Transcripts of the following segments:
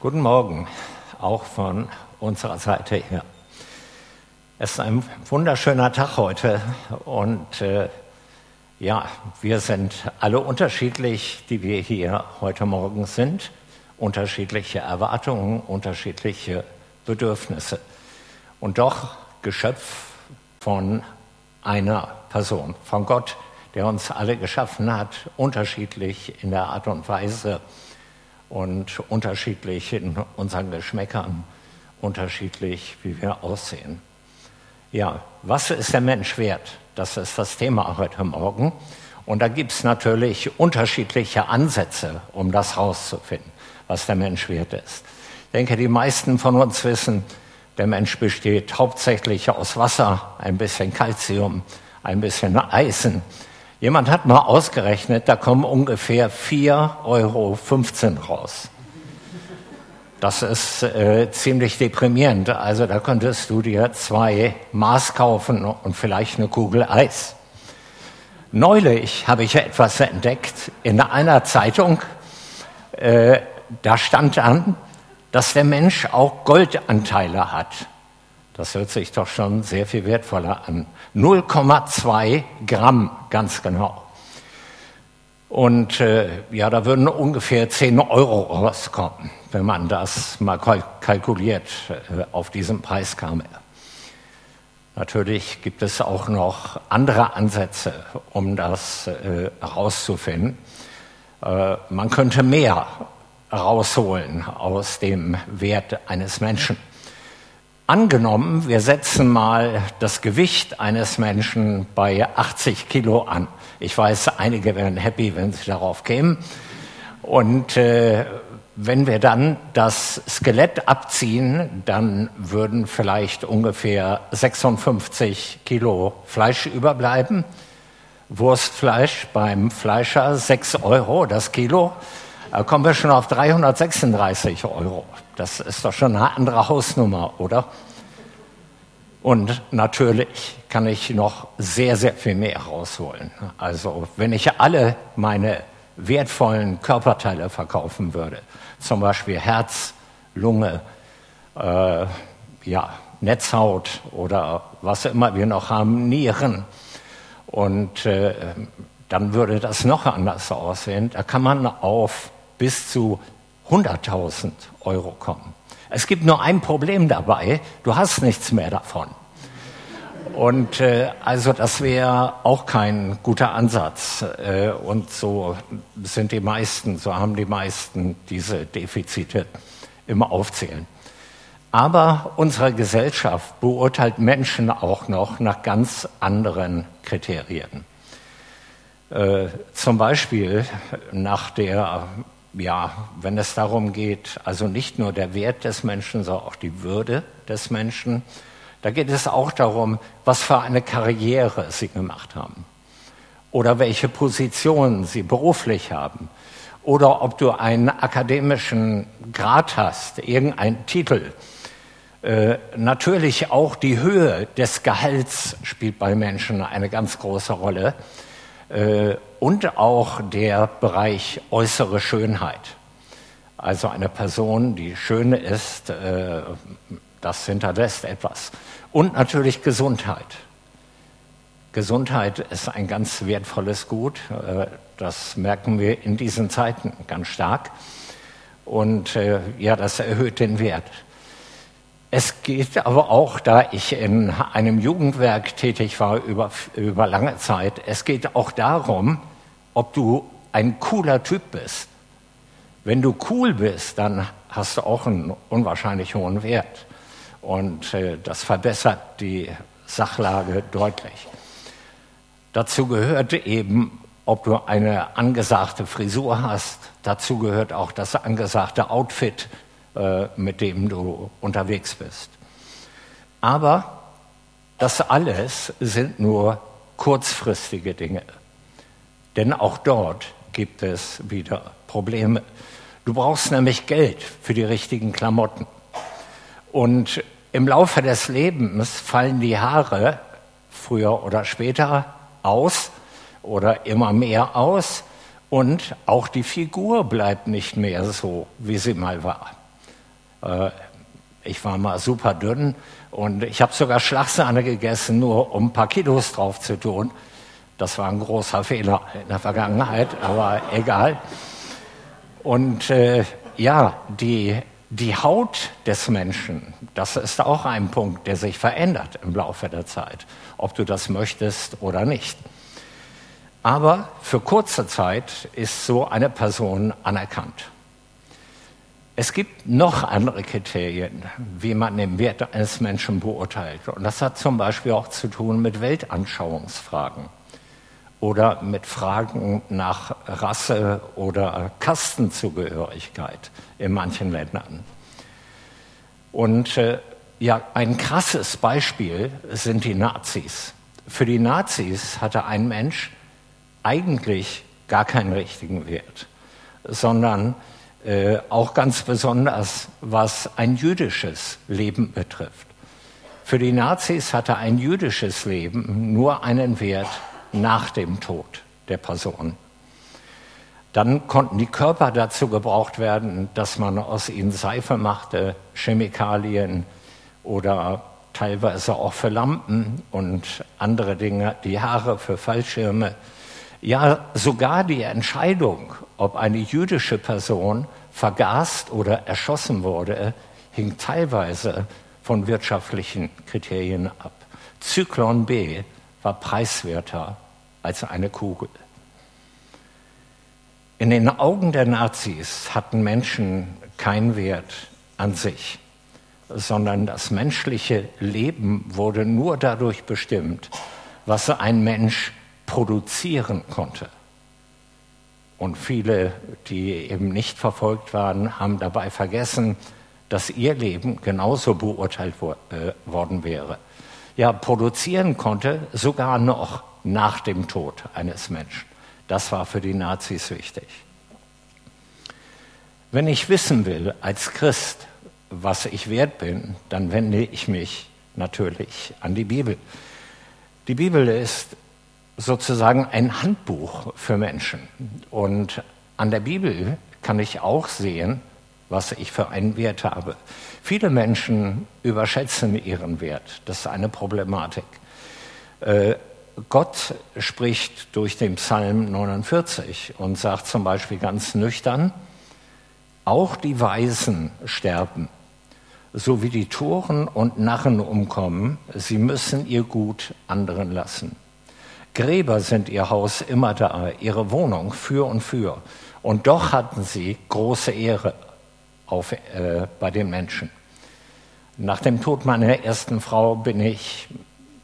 Guten Morgen, auch von unserer Seite her. Es ist ein wunderschöner Tag heute und äh, ja, wir sind alle unterschiedlich, die wir hier heute Morgen sind. Unterschiedliche Erwartungen, unterschiedliche Bedürfnisse. Und doch Geschöpf von einer Person, von Gott, der uns alle geschaffen hat, unterschiedlich in der Art und Weise, und unterschiedlich in unseren Geschmäckern, unterschiedlich, wie wir aussehen. Ja, was ist der Mensch wert? Das ist das Thema heute Morgen. Und da gibt es natürlich unterschiedliche Ansätze, um das herauszufinden, was der Mensch wert ist. Ich denke, die meisten von uns wissen, der Mensch besteht hauptsächlich aus Wasser, ein bisschen Kalzium, ein bisschen Eisen, Jemand hat mal ausgerechnet, da kommen ungefähr 4,15 Euro raus. Das ist äh, ziemlich deprimierend. Also da könntest du dir zwei Maß kaufen und vielleicht eine Kugel Eis. Neulich habe ich etwas entdeckt in einer Zeitung. Äh, da stand an, dass der Mensch auch Goldanteile hat. Das hört sich doch schon sehr viel wertvoller an. 0,2 Gramm, ganz genau. Und äh, ja, da würden ungefähr 10 Euro rauskommen, wenn man das mal kalkuliert äh, auf diesem Preis kam. Natürlich gibt es auch noch andere Ansätze, um das äh, herauszufinden. Äh, man könnte mehr rausholen aus dem Wert eines Menschen. Angenommen, wir setzen mal das Gewicht eines Menschen bei 80 Kilo an. Ich weiß, einige wären happy, wenn sie darauf kämen. Und äh, wenn wir dann das Skelett abziehen, dann würden vielleicht ungefähr 56 Kilo Fleisch überbleiben. Wurstfleisch beim Fleischer 6 Euro das Kilo. Da kommen wir schon auf 336 Euro. Das ist doch schon eine andere Hausnummer, oder? Und natürlich kann ich noch sehr, sehr viel mehr rausholen. Also wenn ich alle meine wertvollen Körperteile verkaufen würde, zum Beispiel Herz, Lunge, äh, ja, Netzhaut oder was immer wir noch haben, Nieren, und äh, dann würde das noch anders aussehen. Da kann man auf bis zu 100.000 Euro kommen. Es gibt nur ein Problem dabei, du hast nichts mehr davon. Und äh, also das wäre auch kein guter Ansatz. Äh, und so sind die meisten, so haben die meisten diese Defizite im Aufzählen. Aber unsere Gesellschaft beurteilt Menschen auch noch nach ganz anderen Kriterien. Äh, zum Beispiel nach der ja, wenn es darum geht, also nicht nur der Wert des Menschen, sondern auch die Würde des Menschen, da geht es auch darum, was für eine Karriere sie gemacht haben oder welche Positionen sie beruflich haben oder ob du einen akademischen Grad hast, irgendeinen Titel. Äh, natürlich auch die Höhe des Gehalts spielt bei Menschen eine ganz große Rolle und auch der Bereich äußere Schönheit. Also eine Person, die schön ist, äh, das hinterlässt etwas. Und natürlich Gesundheit. Gesundheit ist ein ganz wertvolles Gut. Äh, das merken wir in diesen Zeiten ganz stark. Und ja, das erhöht den Wert. Es geht aber auch, da ich in einem Jugendwerk tätig war über, über lange Zeit, es geht auch darum, ob du ein cooler Typ bist. Wenn du cool bist, dann hast du auch einen unwahrscheinlich hohen Wert. Und äh, das verbessert die Sachlage deutlich. Dazu gehört eben, ob du eine angesagte Frisur hast. Dazu gehört auch das angesagte Outfit, mit dem du unterwegs bist. Aber das alles sind nur kurzfristige Dinge. Denn auch dort gibt es wieder Probleme. Du brauchst nämlich Geld für die richtigen Klamotten. Und im Laufe des Lebens fallen die Haare früher oder später aus oder immer mehr aus und auch die Figur bleibt nicht mehr so, wie sie mal war. Äh, ich war mal super dünn und ich habe sogar Schlagsahne gegessen, nur um ein paar Kilos drauf zu tun. Das war ein großer Fehler in der Vergangenheit, aber egal. Und äh, ja, die, die Haut des Menschen, das ist auch ein Punkt, der sich verändert im Laufe der Zeit, ob du das möchtest oder nicht. Aber für kurze Zeit ist so eine Person anerkannt. Es gibt noch andere Kriterien, wie man den Wert eines Menschen beurteilt. Und das hat zum Beispiel auch zu tun mit Weltanschauungsfragen oder mit Fragen nach Rasse oder Kastenzugehörigkeit in manchen Ländern. Und äh, ja, ein krasses Beispiel sind die Nazis. Für die Nazis hatte ein Mensch eigentlich gar keinen richtigen Wert, sondern äh, auch ganz besonders, was ein jüdisches Leben betrifft. Für die Nazis hatte ein jüdisches Leben nur einen Wert nach dem Tod der Person. Dann konnten die Körper dazu gebraucht werden, dass man aus ihnen Seife machte, Chemikalien oder teilweise auch für Lampen und andere Dinge, die Haare für Fallschirme. Ja, sogar die Entscheidung, ob eine jüdische Person vergast oder erschossen wurde, hing teilweise von wirtschaftlichen Kriterien ab. Zyklon B war preiswerter als eine Kugel. In den Augen der Nazis hatten Menschen keinen Wert an sich, sondern das menschliche Leben wurde nur dadurch bestimmt, was ein Mensch produzieren konnte. Und viele, die eben nicht verfolgt waren, haben dabei vergessen, dass ihr Leben genauso beurteilt wo, äh, worden wäre. Ja, produzieren konnte sogar noch nach dem Tod eines Menschen. Das war für die Nazis wichtig. Wenn ich wissen will als Christ, was ich wert bin, dann wende ich mich natürlich an die Bibel. Die Bibel ist sozusagen ein Handbuch für Menschen. Und an der Bibel kann ich auch sehen, was ich für einen Wert habe. Viele Menschen überschätzen ihren Wert. Das ist eine Problematik. Äh, Gott spricht durch den Psalm 49 und sagt zum Beispiel ganz nüchtern, auch die Weisen sterben, so wie die Toren und Narren umkommen, sie müssen ihr Gut anderen lassen. Gräber sind ihr Haus immer da, ihre Wohnung für und für. Und doch hatten sie große Ehre auf, äh, bei den Menschen. Nach dem Tod meiner ersten Frau bin ich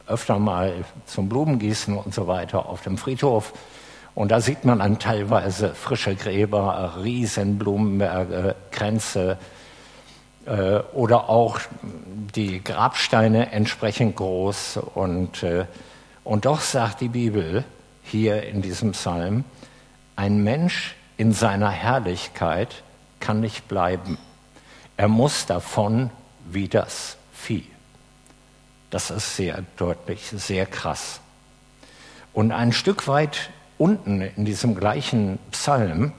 öfter mal zum Blumengießen und so weiter auf dem Friedhof. Und da sieht man dann teilweise frische Gräber, Riesenblumenberge, Kränze äh, oder auch die Grabsteine entsprechend groß und äh, und doch sagt die Bibel hier in diesem Psalm, ein Mensch in seiner Herrlichkeit kann nicht bleiben. Er muss davon wie das Vieh. Das ist sehr deutlich, sehr krass. Und ein Stück weit unten in diesem gleichen Psalm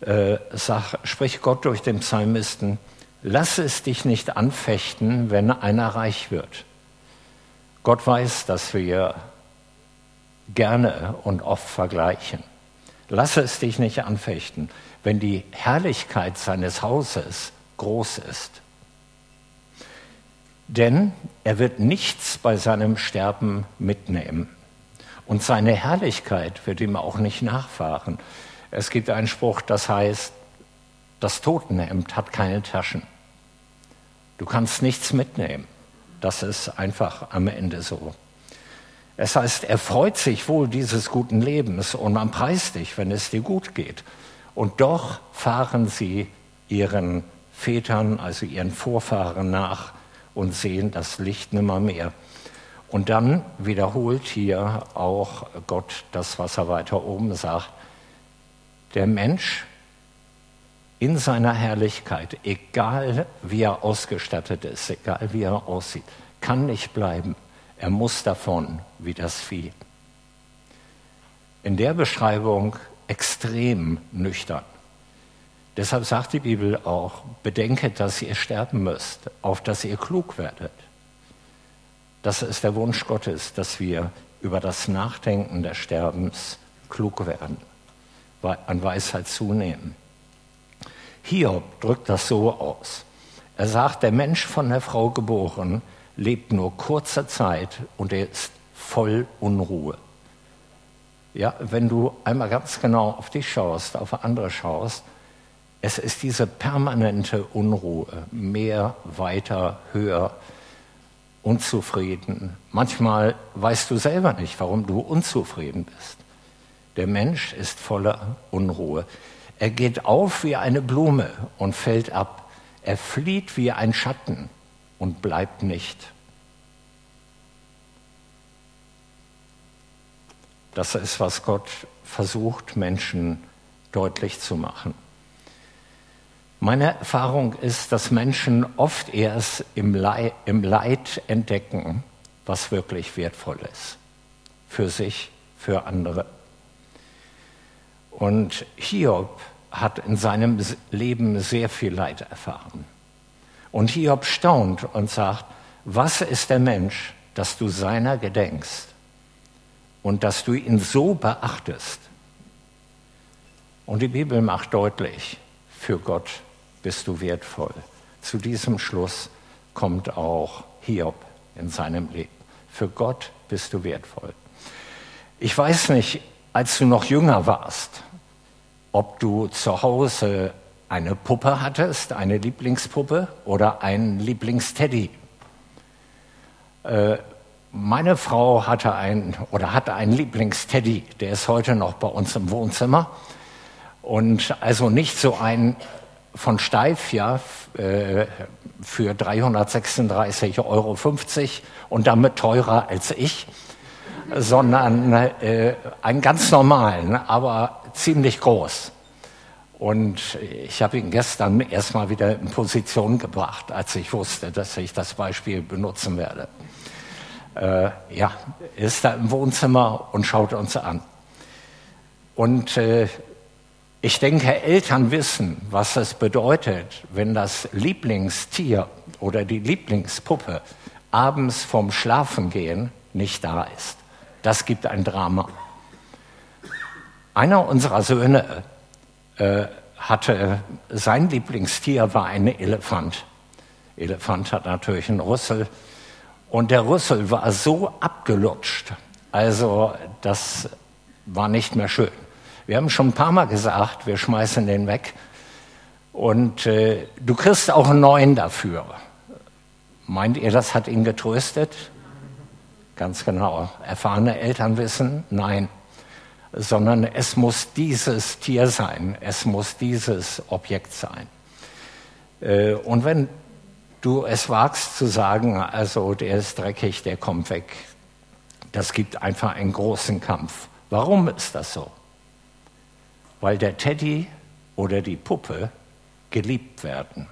äh, sag, spricht Gott durch den Psalmisten, lass es dich nicht anfechten, wenn einer reich wird. Gott weiß, dass wir gerne und oft vergleichen. Lasse es dich nicht anfechten, wenn die Herrlichkeit seines Hauses groß ist. Denn er wird nichts bei seinem Sterben mitnehmen. Und seine Herrlichkeit wird ihm auch nicht nachfahren. Es gibt einen Spruch, das heißt, das Totenhemd hat keine Taschen. Du kannst nichts mitnehmen. Das ist einfach am Ende so. Es heißt, er freut sich wohl dieses guten Lebens und man preist dich, wenn es dir gut geht. Und doch fahren sie ihren Vätern, also ihren Vorfahren nach und sehen das Licht nimmer mehr. Und dann wiederholt hier auch Gott das, was er weiter oben sagt. Der Mensch in seiner Herrlichkeit, egal wie er ausgestattet ist, egal wie er aussieht, kann nicht bleiben. Er muss davon wie das Vieh. In der Beschreibung extrem nüchtern. Deshalb sagt die Bibel auch, bedenket, dass ihr sterben müsst, auf dass ihr klug werdet. Das ist der Wunsch Gottes, dass wir über das Nachdenken des Sterbens klug werden, an Weisheit zunehmen. Hiob drückt das so aus. Er sagt, der Mensch von der Frau geboren lebt nur kurze Zeit und er ist voll Unruhe. Ja, wenn du einmal ganz genau auf dich schaust, auf andere schaust, es ist diese permanente Unruhe, mehr, weiter, höher, unzufrieden. Manchmal weißt du selber nicht, warum du unzufrieden bist. Der Mensch ist voller Unruhe. Er geht auf wie eine Blume und fällt ab. Er flieht wie ein Schatten und bleibt nicht. Das ist, was Gott versucht, Menschen deutlich zu machen. Meine Erfahrung ist, dass Menschen oft erst im Leid, im Leid entdecken, was wirklich wertvoll ist. Für sich, für andere. Und Hiob hat in seinem Leben sehr viel Leid erfahren. Und Hiob staunt und sagt, was ist der Mensch, dass du seiner gedenkst und dass du ihn so beachtest? Und die Bibel macht deutlich, für Gott bist du wertvoll. Zu diesem Schluss kommt auch Hiob in seinem Leben. Für Gott bist du wertvoll. Ich weiß nicht, als du noch jünger warst, ob du zu Hause eine Puppe hattest, eine Lieblingspuppe oder einen Lieblingsteddy. Äh, meine Frau hatte einen oder hatte einen Lieblingsteddy, der ist heute noch bei uns im Wohnzimmer. Und also nicht so ein von Steif, ja, äh, für 336,50 Euro und damit teurer als ich, sondern äh, einen ganz normalen, aber ziemlich groß. Und ich habe ihn gestern erstmal wieder in Position gebracht, als ich wusste, dass ich das Beispiel benutzen werde. Äh, ja, ist da im Wohnzimmer und schaut uns an. Und äh, ich denke, Eltern wissen, was es bedeutet, wenn das Lieblingstier oder die Lieblingspuppe abends vom Schlafengehen nicht da ist. Das gibt ein Drama. Einer unserer Söhne äh, hatte, sein Lieblingstier war ein Elefant. Elefant hat natürlich einen Rüssel. Und der Rüssel war so abgelutscht, also das war nicht mehr schön. Wir haben schon ein paar Mal gesagt, wir schmeißen den weg. Und äh, du kriegst auch einen neuen dafür. Meint ihr, das hat ihn getröstet? Ganz genau. Erfahrene Eltern wissen, nein. Sondern es muss dieses Tier sein, es muss dieses Objekt sein. Äh, und wenn du es wagst zu sagen, also der ist dreckig, der kommt weg, das gibt einfach einen großen Kampf. Warum ist das so? weil der Teddy oder die Puppe geliebt werden.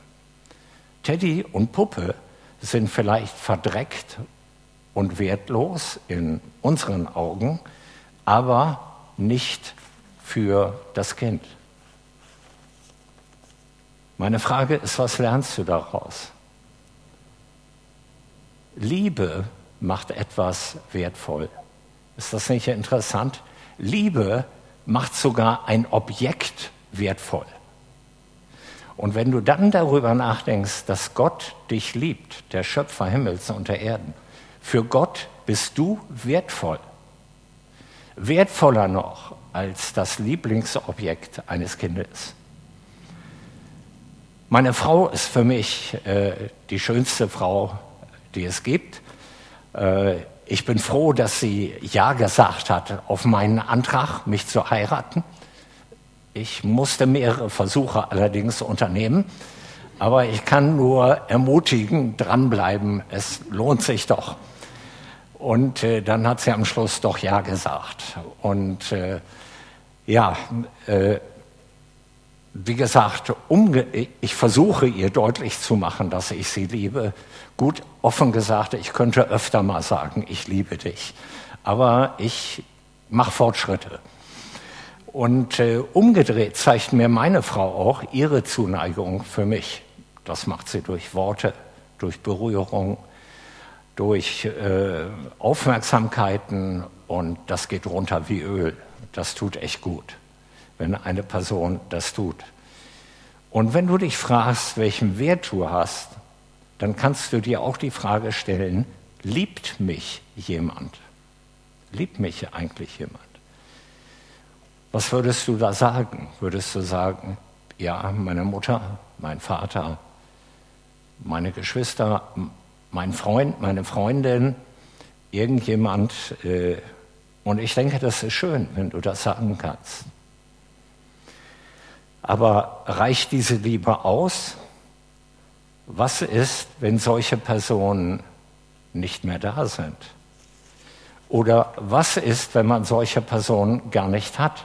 Teddy und Puppe sind vielleicht verdreckt und wertlos in unseren Augen, aber nicht für das Kind. Meine Frage ist, was lernst du daraus? Liebe macht etwas wertvoll. Ist das nicht interessant? Liebe macht sogar ein Objekt wertvoll. Und wenn du dann darüber nachdenkst, dass Gott dich liebt, der Schöpfer Himmels und der Erden, für Gott bist du wertvoll. Wertvoller noch als das Lieblingsobjekt eines Kindes. Meine Frau ist für mich äh, die schönste Frau, die es gibt. Äh, ich bin froh, dass sie Ja gesagt hat auf meinen Antrag, mich zu heiraten. Ich musste mehrere Versuche allerdings unternehmen, aber ich kann nur ermutigen, dranbleiben, es lohnt sich doch. Und äh, dann hat sie am Schluss doch Ja gesagt. Und äh, ja, äh, wie gesagt, ich versuche ihr deutlich zu machen, dass ich sie liebe. Gut, offen gesagt, ich könnte öfter mal sagen, ich liebe dich. Aber ich mache Fortschritte. Und äh, umgedreht zeigt mir meine Frau auch ihre Zuneigung für mich. Das macht sie durch Worte, durch Berührung, durch äh, Aufmerksamkeiten und das geht runter wie Öl. Das tut echt gut, wenn eine Person das tut. Und wenn du dich fragst, welchen Wert du hast, dann kannst du dir auch die Frage stellen, liebt mich jemand? Liebt mich eigentlich jemand? Was würdest du da sagen? Würdest du sagen, ja, meine Mutter, mein Vater, meine Geschwister, mein Freund, meine Freundin, irgendjemand. Äh, und ich denke, das ist schön, wenn du das sagen kannst. Aber reicht diese Liebe aus? Was ist, wenn solche Personen nicht mehr da sind? Oder was ist, wenn man solche Personen gar nicht hat?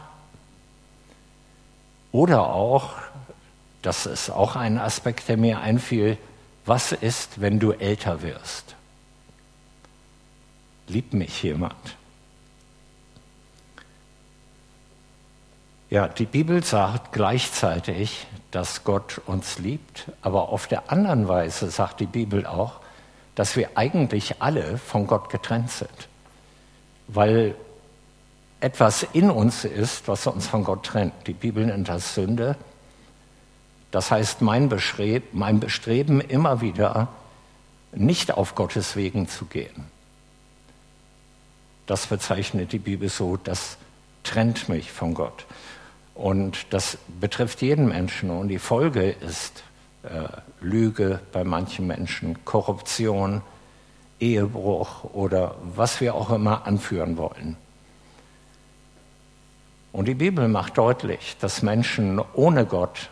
Oder auch, das ist auch ein Aspekt, der mir einfiel, was ist, wenn du älter wirst? Liebt mich jemand? Ja, die Bibel sagt gleichzeitig, dass Gott uns liebt, aber auf der anderen Weise sagt die Bibel auch, dass wir eigentlich alle von Gott getrennt sind, weil etwas in uns ist, was uns von Gott trennt. Die Bibel nennt das Sünde das heißt, mein Bestreben, mein Bestreben immer wieder, nicht auf Gottes Wegen zu gehen. Das bezeichnet die Bibel so, das trennt mich von Gott. Und das betrifft jeden Menschen. Und die Folge ist äh, Lüge bei manchen Menschen, Korruption, Ehebruch oder was wir auch immer anführen wollen. Und die Bibel macht deutlich, dass Menschen ohne Gott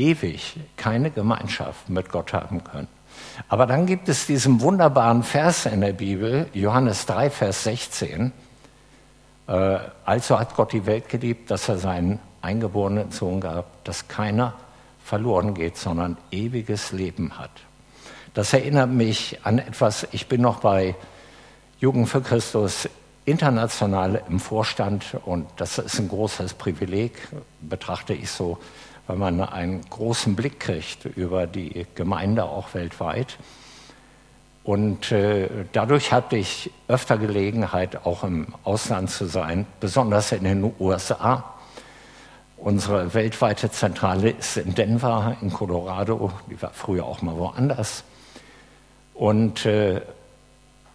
ewig keine Gemeinschaft mit Gott haben können. Aber dann gibt es diesen wunderbaren Vers in der Bibel, Johannes 3, Vers 16. Äh, also hat Gott die Welt geliebt, dass er seinen eingeborenen Sohn gab, dass keiner verloren geht, sondern ewiges Leben hat. Das erinnert mich an etwas, ich bin noch bei Jugend für Christus international im Vorstand und das ist ein großes Privileg, betrachte ich so weil man einen großen Blick kriegt über die Gemeinde auch weltweit. Und äh, dadurch hatte ich öfter Gelegenheit, auch im Ausland zu sein, besonders in den USA. Unsere weltweite Zentrale ist in Denver, in Colorado. Die war früher auch mal woanders. Und äh,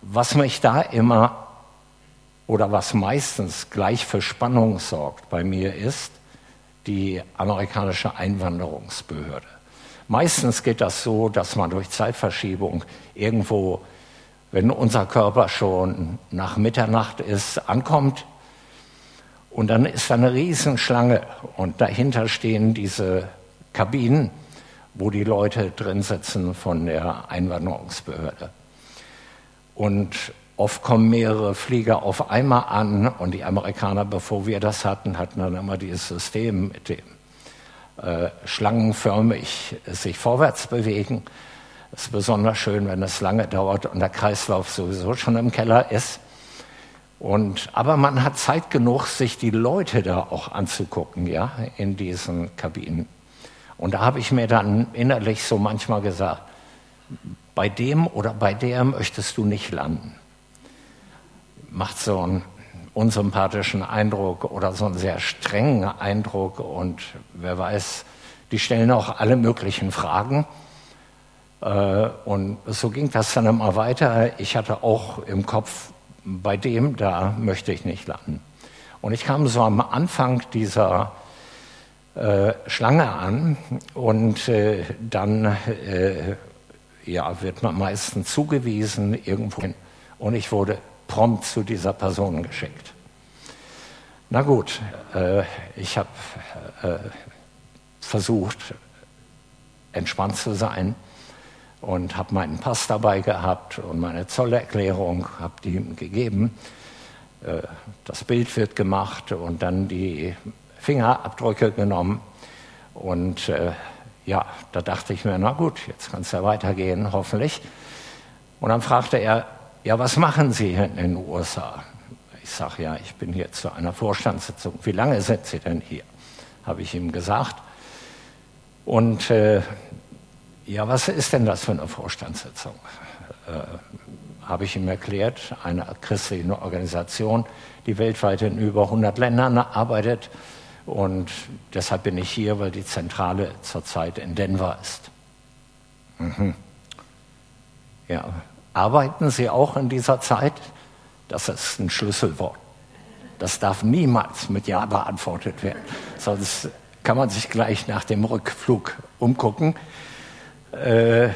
was mich da immer oder was meistens gleich für Spannung sorgt bei mir ist, die amerikanische Einwanderungsbehörde. Meistens geht das so, dass man durch Zeitverschiebung irgendwo, wenn unser Körper schon nach Mitternacht ist, ankommt. Und dann ist da eine Riesenschlange und dahinter stehen diese Kabinen, wo die Leute drin sitzen von der Einwanderungsbehörde. Und Oft kommen mehrere Flieger auf einmal an und die Amerikaner, bevor wir das hatten, hatten dann immer dieses System mit dem äh, schlangenförmig sich vorwärts bewegen. Das ist besonders schön, wenn es lange dauert und der Kreislauf sowieso schon im Keller ist. Und, aber man hat Zeit genug, sich die Leute da auch anzugucken, ja, in diesen Kabinen. Und da habe ich mir dann innerlich so manchmal gesagt, bei dem oder bei der möchtest du nicht landen macht so einen unsympathischen Eindruck oder so einen sehr strengen Eindruck und wer weiß, die stellen auch alle möglichen Fragen. Äh, und so ging das dann immer weiter. Ich hatte auch im Kopf, bei dem, da möchte ich nicht landen. Und ich kam so am Anfang dieser äh, Schlange an und äh, dann ja, wird man meistens zugewiesen irgendwo hin. Und ich wurde prompt zu dieser Person geschickt. Na gut, äh, ich habe äh, versucht, entspannt zu sein und habe meinen Pass dabei gehabt und meine Zollerklärung, habe die ihm gegeben. Äh, das Bild wird gemacht und dann die Fingerabdrücke genommen. Und äh, ja, da dachte ich mir, na gut, jetzt kann es ja weitergehen, hoffentlich. Und dann fragte er, ja, was machen Sie in den USA? Ich sage, ja, ich bin hier zu einer Vorstandssitzung. Wie lange sind Sie denn hier? Habe ich ihm gesagt. Und äh, ja, was ist denn das für eine Vorstandssitzung? Äh, Habe ich ihm erklärt, eine christliche Organisation, die weltweit in über 100 Ländern arbeitet. Und deshalb bin ich hier, weil die Zentrale zurzeit in Denver ist. Mhm. Ja, arbeiten Sie auch in dieser Zeit? Das ist ein Schlüsselwort. Das darf niemals mit Ja beantwortet werden, sonst kann man sich gleich nach dem Rückflug umgucken. Äh,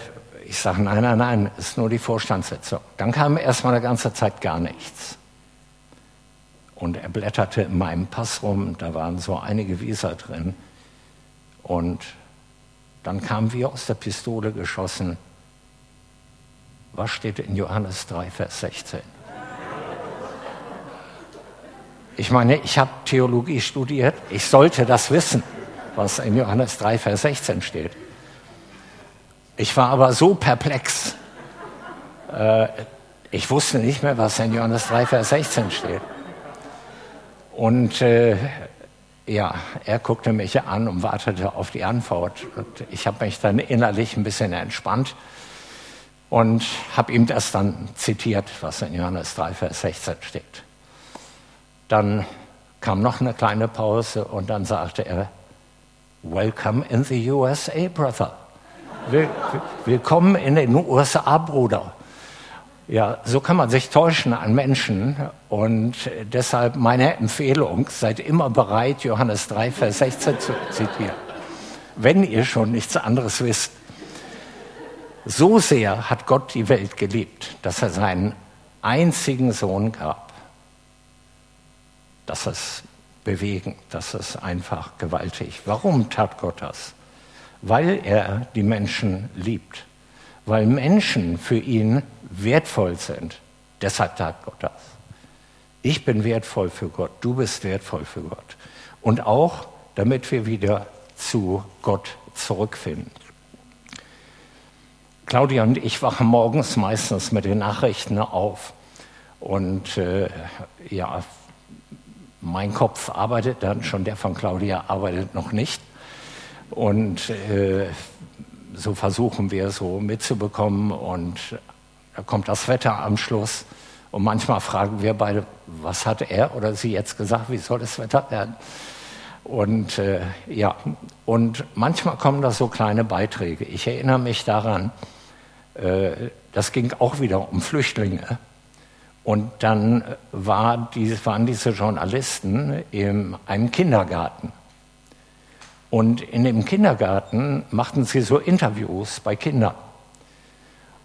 ich sage, nein, nein, nein, ist nur die Vorstandssitzung. Dann kam erstmal eine ganze Zeit gar nichts. Und er blätterte in meinem Pass rum, da waren so einige Visa drin. Und dann kam wie aus der Pistole geschossen, was steht in Johannes 3, Vers 16? Ich meine, ich habe Theologie studiert, ich sollte das wissen, was in Johannes 3, Vers 16 steht. Ich war aber so perplex. Äh, ich wusste nicht mehr, was in Johannes 3, Vers 16 steht. Und äh, ja, er guckte mich an und wartete auf die Antwort. Und ich habe mich dann innerlich ein bisschen entspannt und habe ihm das dann zitiert, was in Johannes 3, Vers 16 steht. Dann kam noch eine kleine Pause und dann sagte er, Welcome in the USA, Brother. Willkommen in den USA, Bruder. Ja, so kann man sich täuschen an Menschen und deshalb meine Empfehlung, seid immer bereit, Johannes 3, Vers 16 zu zitieren, wenn ihr schon nichts anderes wisst. So sehr hat Gott die Welt geliebt, dass er seinen einzigen Sohn gab das ist bewegend, das ist einfach gewaltig. Warum tat Gott das? Weil er die Menschen liebt, weil Menschen für ihn wertvoll sind. Deshalb tat Gott das. Ich bin wertvoll für Gott, du bist wertvoll für Gott. Und auch, damit wir wieder zu Gott zurückfinden. Claudia und ich wachen morgens meistens mit den Nachrichten auf. Und äh, ja, mein Kopf arbeitet dann, schon der von Claudia arbeitet noch nicht. Und äh, so versuchen wir so mitzubekommen und da kommt das Wetter am Schluss. Und manchmal fragen wir beide, was hat er oder sie jetzt gesagt, wie soll das Wetter werden? Und äh, ja, und manchmal kommen da so kleine Beiträge. Ich erinnere mich daran, das ging auch wieder um Flüchtlinge. Und dann war die, waren diese Journalisten in einem Kindergarten. Und in dem Kindergarten machten sie so Interviews bei Kindern.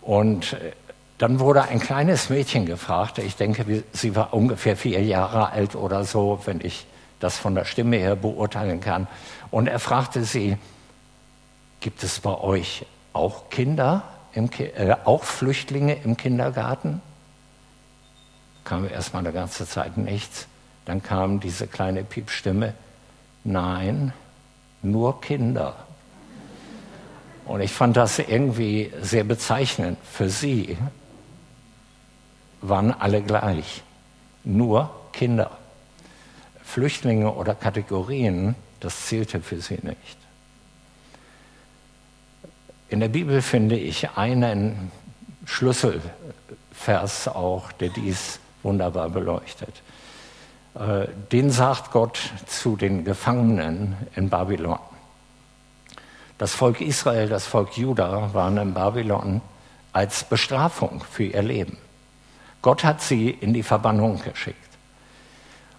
Und äh, dann wurde ein kleines Mädchen gefragt, ich denke, sie war ungefähr vier Jahre alt oder so, wenn ich das von der Stimme her beurteilen kann. Und er fragte sie, gibt es bei euch auch Kinder, im, äh, auch Flüchtlinge im Kindergarten? kam erstmal eine ganze Zeit nichts. Dann kam diese kleine Piepstimme, nein, nur Kinder. Und ich fand das irgendwie sehr bezeichnend. Für sie waren alle gleich, nur Kinder. Flüchtlinge oder Kategorien, das zählte für sie nicht. In der Bibel finde ich einen Schlüsselvers auch, der dies wunderbar beleuchtet. Äh, den sagt Gott zu den Gefangenen in Babylon. Das Volk Israel, das Volk Juda waren in Babylon als Bestrafung für ihr Leben. Gott hat sie in die Verbannung geschickt.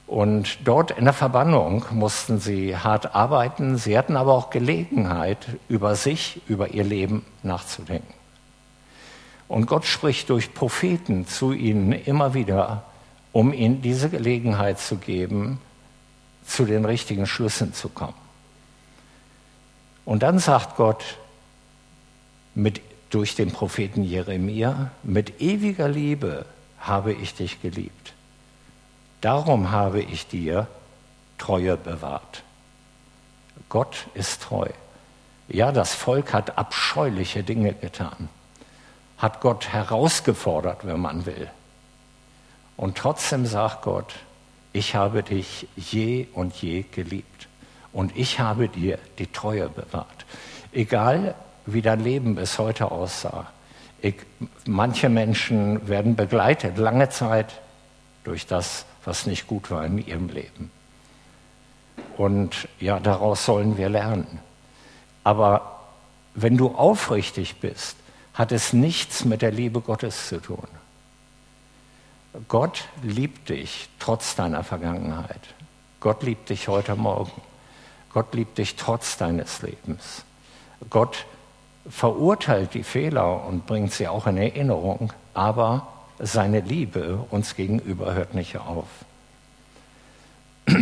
Und dort in der Verbannung mussten sie hart arbeiten, sie hatten aber auch Gelegenheit, über sich, über ihr Leben nachzudenken. Und Gott spricht durch Propheten zu ihnen immer wieder, um ihnen diese Gelegenheit zu geben, zu den richtigen Schlüssen zu kommen. Und dann sagt Gott mit, durch den Propheten Jeremia, mit ewiger Liebe habe ich dich geliebt. Darum habe ich dir Treue bewahrt. Gott ist treu. Ja, das Volk hat abscheuliche Dinge getan hat Gott herausgefordert, wenn man will. Und trotzdem sagt Gott, ich habe dich je und je geliebt und ich habe dir die Treue bewahrt. Egal, wie dein Leben bis heute aussah. Ich, manche Menschen werden begleitet lange Zeit durch das, was nicht gut war in ihrem Leben. Und ja, daraus sollen wir lernen. Aber wenn du aufrichtig bist, hat es nichts mit der Liebe Gottes zu tun. Gott liebt dich trotz deiner Vergangenheit. Gott liebt dich heute Morgen. Gott liebt dich trotz deines Lebens. Gott verurteilt die Fehler und bringt sie auch in Erinnerung, aber seine Liebe uns gegenüber hört nicht auf.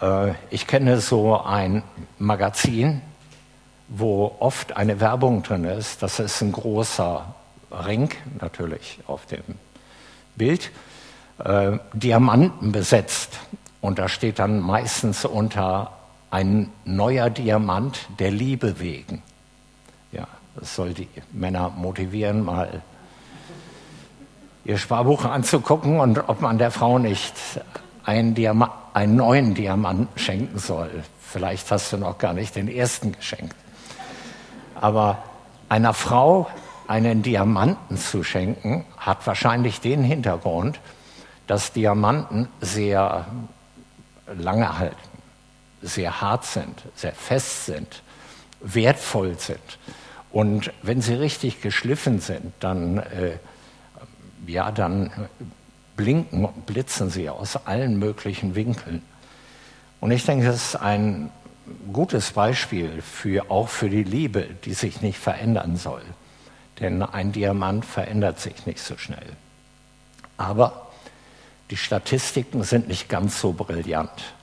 Äh, ich kenne so ein Magazin, wo oft eine Werbung drin ist. Das ist ein großer Ring, natürlich auf dem Bild, äh, Diamanten besetzt. Und da steht dann meistens unter ein neuer Diamant der Liebe wegen. Ja, das soll die Männer motivieren, mal ihr Sparbuch anzugucken und ob man der Frau nicht einen, Diama einen neuen Diamanten schenken soll. Vielleicht hast du noch gar nicht den ersten geschenkt. Aber einer Frau einen Diamanten zu schenken, hat wahrscheinlich den Hintergrund, dass Diamanten sehr lange halten, sehr hart sind, sehr fest sind, wertvoll sind. Und wenn sie richtig geschliffen sind, dann, äh, ja, dann blinken und blitzen sie aus allen möglichen Winkeln. Und ich denke, das ist ein gutes Beispiel für, auch für die Liebe, die sich nicht verändern soll. Denn ein Diamant verändert sich nicht so schnell. Aber die Statistiken sind nicht ganz so brillant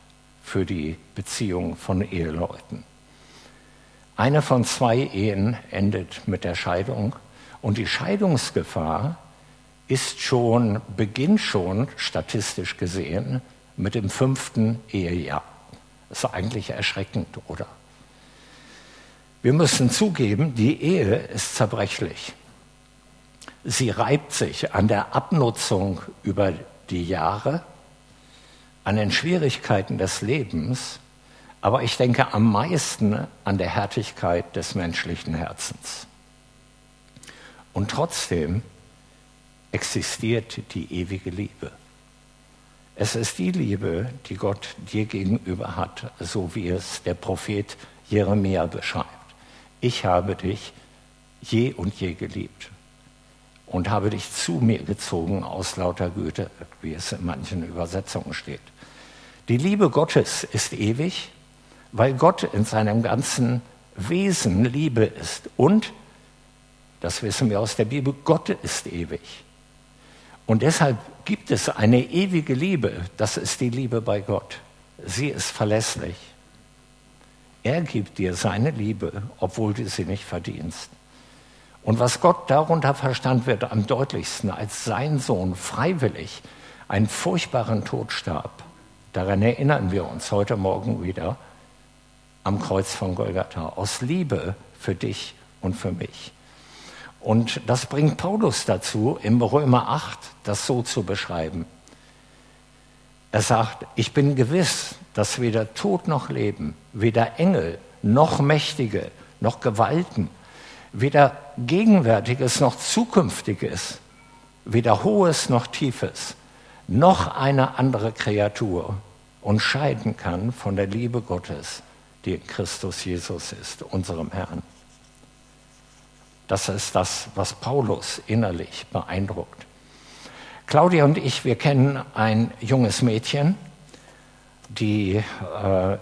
für die Beziehung von Eheleuten. Eine von zwei Ehen endet mit der Scheidung und die Scheidungsgefahr ist schon, beginnt schon statistisch gesehen mit dem fünften Ehejahr. Das ist eigentlich erschreckend, oder? Wir müssen zugeben, die Ehe ist zerbrechlich. Sie reibt sich an der Abnutzung über die Jahre, an den Schwierigkeiten des Lebens, aber ich denke am meisten an der Härtigkeit des menschlichen Herzens. Und trotzdem existiert die ewige Liebe. Es ist die Liebe, die Gott dir gegenüber hat, so wie es der Prophet Jeremia beschreibt. Ich habe dich je und je geliebt und habe dich zu mir gezogen aus lauter Güte, wie es in manchen Übersetzungen steht. Die Liebe Gottes ist ewig, weil Gott in seinem ganzen Wesen Liebe ist. Und, das wissen wir aus der Bibel, Gott ist ewig. Und deshalb gibt es eine ewige Liebe, das ist die Liebe bei Gott. Sie ist verlässlich. Er gibt dir seine Liebe, obwohl du sie nicht verdienst. Und was Gott darunter verstand wird am deutlichsten, als sein Sohn freiwillig einen furchtbaren Tod starb, daran erinnern wir uns heute Morgen wieder am Kreuz von Golgatha, aus Liebe für dich und für mich. Und das bringt Paulus dazu, im Römer 8 das so zu beschreiben. Er sagt, ich bin gewiss, dass weder Tod noch Leben, weder Engel noch Mächtige noch Gewalten, weder Gegenwärtiges noch Zukünftiges, weder Hohes noch Tiefes, noch eine andere Kreatur unterscheiden kann von der Liebe Gottes, die in Christus Jesus ist, unserem Herrn. Das ist das, was Paulus innerlich beeindruckt. Claudia und ich, wir kennen ein junges Mädchen, die, äh,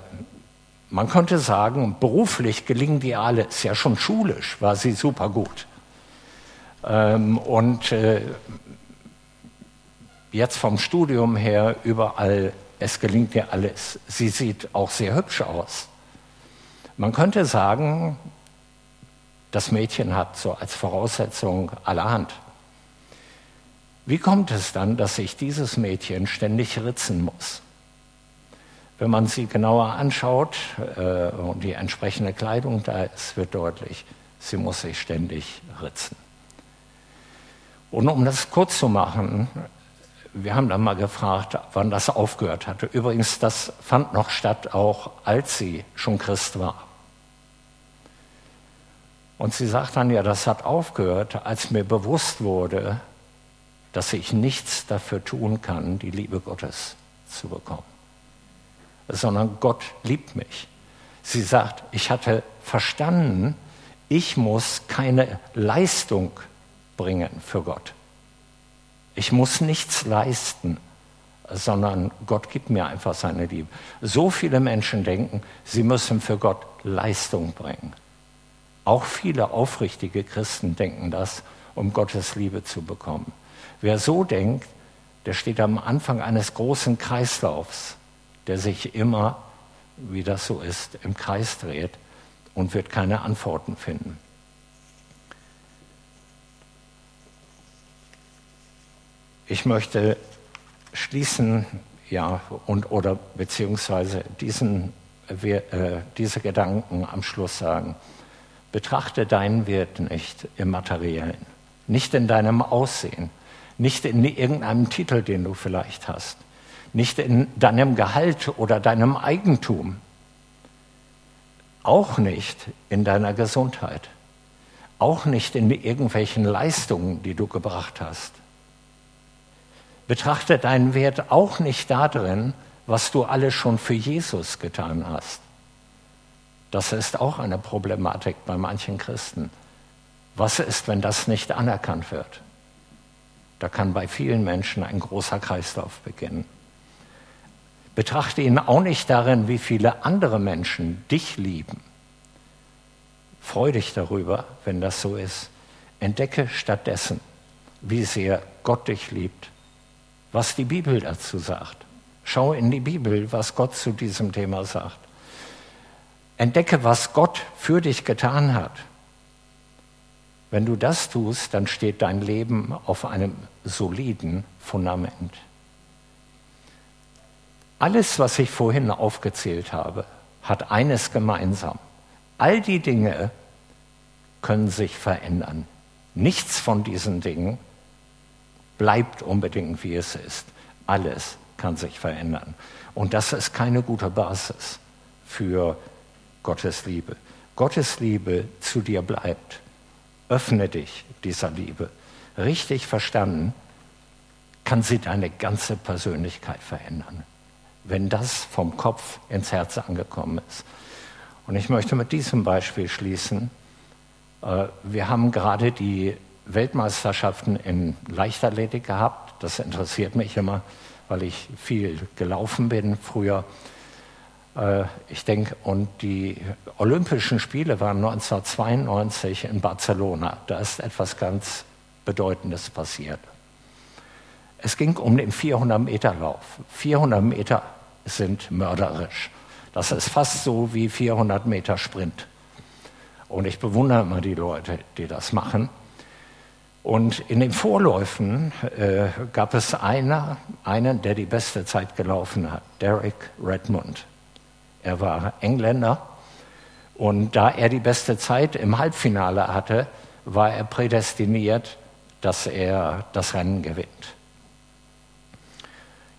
man könnte sagen, beruflich gelingen die alles. Ja, schon schulisch war sie super gut. Ähm, und äh, jetzt vom Studium her überall, es gelingt ihr alles. Sie sieht auch sehr hübsch aus. Man könnte sagen, das Mädchen hat so als Voraussetzung allerhand. Wie kommt es dann, dass sich dieses Mädchen ständig ritzen muss? Wenn man sie genauer anschaut äh, und die entsprechende Kleidung da ist, wird deutlich, sie muss sich ständig ritzen. Und um das kurz zu machen, wir haben dann mal gefragt, wann das aufgehört hatte. Übrigens, das fand noch statt, auch als sie schon Christ war. Und sie sagt dann, ja, das hat aufgehört, als mir bewusst wurde, dass ich nichts dafür tun kann, die Liebe Gottes zu bekommen. Sondern Gott liebt mich. Sie sagt, ich hatte verstanden, ich muss keine Leistung bringen für Gott. Ich muss nichts leisten, sondern Gott gibt mir einfach seine Liebe. So viele Menschen denken, sie müssen für Gott Leistung bringen. Auch viele aufrichtige Christen denken das, um Gottes Liebe zu bekommen. Wer so denkt, der steht am Anfang eines großen Kreislaufs, der sich immer, wie das so ist, im Kreis dreht und wird keine Antworten finden. Ich möchte schließen, ja, und oder beziehungsweise diesen, äh, diese Gedanken am Schluss sagen. Betrachte deinen Wert nicht im Materiellen, nicht in deinem Aussehen, nicht in irgendeinem Titel, den du vielleicht hast, nicht in deinem Gehalt oder deinem Eigentum, auch nicht in deiner Gesundheit, auch nicht in irgendwelchen Leistungen, die du gebracht hast Betrachte deinen Wert auch nicht darin, was du alles schon für Jesus getan hast. Das ist auch eine Problematik bei manchen Christen. Was ist, wenn das nicht anerkannt wird? Da kann bei vielen Menschen ein großer Kreislauf beginnen. Betrachte ihn auch nicht darin, wie viele andere Menschen dich lieben. Freu dich darüber, wenn das so ist. Entdecke stattdessen, wie sehr Gott dich liebt was die Bibel dazu sagt. Schau in die Bibel, was Gott zu diesem Thema sagt. Entdecke, was Gott für dich getan hat. Wenn du das tust, dann steht dein Leben auf einem soliden Fundament. Alles, was ich vorhin aufgezählt habe, hat eines gemeinsam. All die Dinge können sich verändern. Nichts von diesen Dingen bleibt unbedingt, wie es ist. Alles kann sich verändern. Und das ist keine gute Basis für Gottes Liebe. Gottes Liebe zu dir bleibt. Öffne dich dieser Liebe. Richtig verstanden kann sie deine ganze Persönlichkeit verändern, wenn das vom Kopf ins Herz angekommen ist. Und ich möchte mit diesem Beispiel schließen. Äh, wir haben gerade die Weltmeisterschaften in Leichtathletik gehabt. Das interessiert mich immer, weil ich viel gelaufen bin früher. Äh, ich denke, und die Olympischen Spiele waren 1992 in Barcelona. Da ist etwas ganz Bedeutendes passiert. Es ging um den 400-Meter-Lauf. 400 Meter sind mörderisch. Das ist fast so wie 400 Meter Sprint. Und ich bewundere immer die Leute, die das machen. Und in den Vorläufen äh, gab es einer, einen, der die beste Zeit gelaufen hat, Derek Redmond. Er war Engländer und da er die beste Zeit im Halbfinale hatte, war er prädestiniert, dass er das Rennen gewinnt.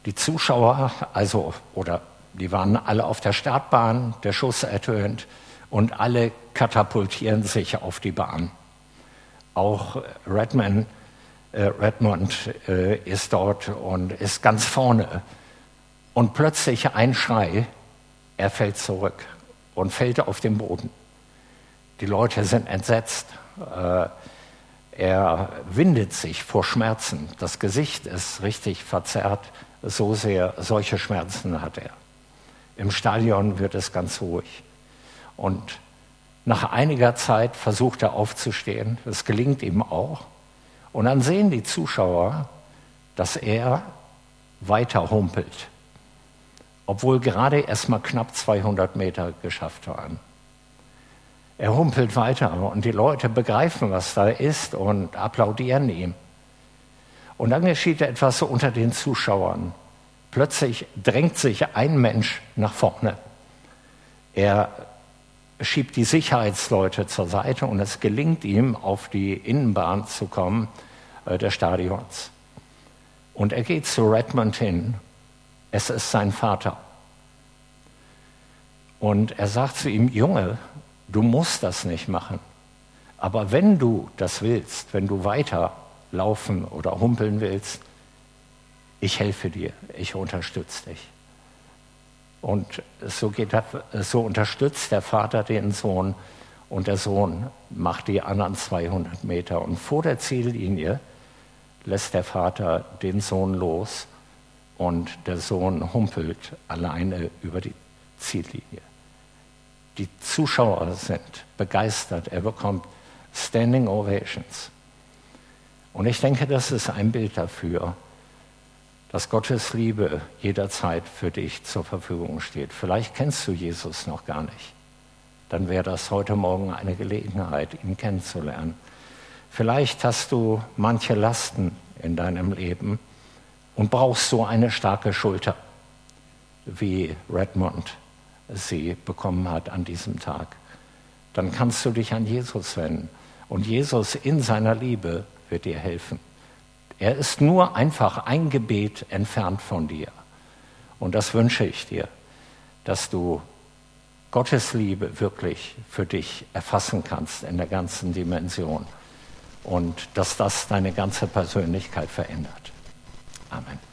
Die Zuschauer, also, oder die waren alle auf der Startbahn, der Schuss ertönt und alle katapultieren sich auf die Bahn. Auch Redman, äh, Redmond äh, ist dort und ist ganz vorne. Und plötzlich ein Schrei, er fällt zurück und fällt auf den Boden. Die Leute sind entsetzt. Äh, er windet sich vor Schmerzen. Das Gesicht ist richtig verzerrt. So sehr, solche Schmerzen hat er. Im Stadion wird es ganz ruhig. Und nach einiger Zeit versucht er aufzustehen. Das gelingt ihm auch. Und dann sehen die Zuschauer, dass er weiter humpelt, obwohl gerade erst mal knapp 200 Meter geschafft waren. Er humpelt weiter und die Leute begreifen, was da ist und applaudieren ihm. Und dann geschieht etwas so unter den Zuschauern. Plötzlich drängt sich ein Mensch nach vorne. Er schiebt die Sicherheitsleute zur Seite und es gelingt ihm, auf die Innenbahn zu kommen, äh, des Stadions. Und er geht zu Redmond hin. Es ist sein Vater. Und er sagt zu ihm, Junge, du musst das nicht machen. Aber wenn du das willst, wenn du weiter laufen oder humpeln willst, ich helfe dir, ich unterstütze dich. Und so, er, so unterstützt der Vater den Sohn und der Sohn macht die anderen 200 Meter. Und vor der Ziellinie lässt der Vater den Sohn los und der Sohn humpelt alleine über die Ziellinie. Die Zuschauer sind begeistert. Er bekommt Standing Ovations. Und ich denke, das ist ein Bild dafür, dass Gottes Liebe jederzeit für dich zur Verfügung steht. Vielleicht kennst du Jesus noch gar nicht. Dann wäre das heute Morgen eine Gelegenheit, ihn kennenzulernen. Vielleicht hast du manche Lasten in deinem Leben und brauchst so eine starke Schulter, wie Redmond sie bekommen hat an diesem Tag. Dann kannst du dich an Jesus wenden und Jesus in seiner Liebe wird dir helfen. Er ist nur einfach ein Gebet entfernt von dir. Und das wünsche ich dir, dass du Gottes Liebe wirklich für dich erfassen kannst in der ganzen Dimension und dass das deine ganze Persönlichkeit verändert. Amen.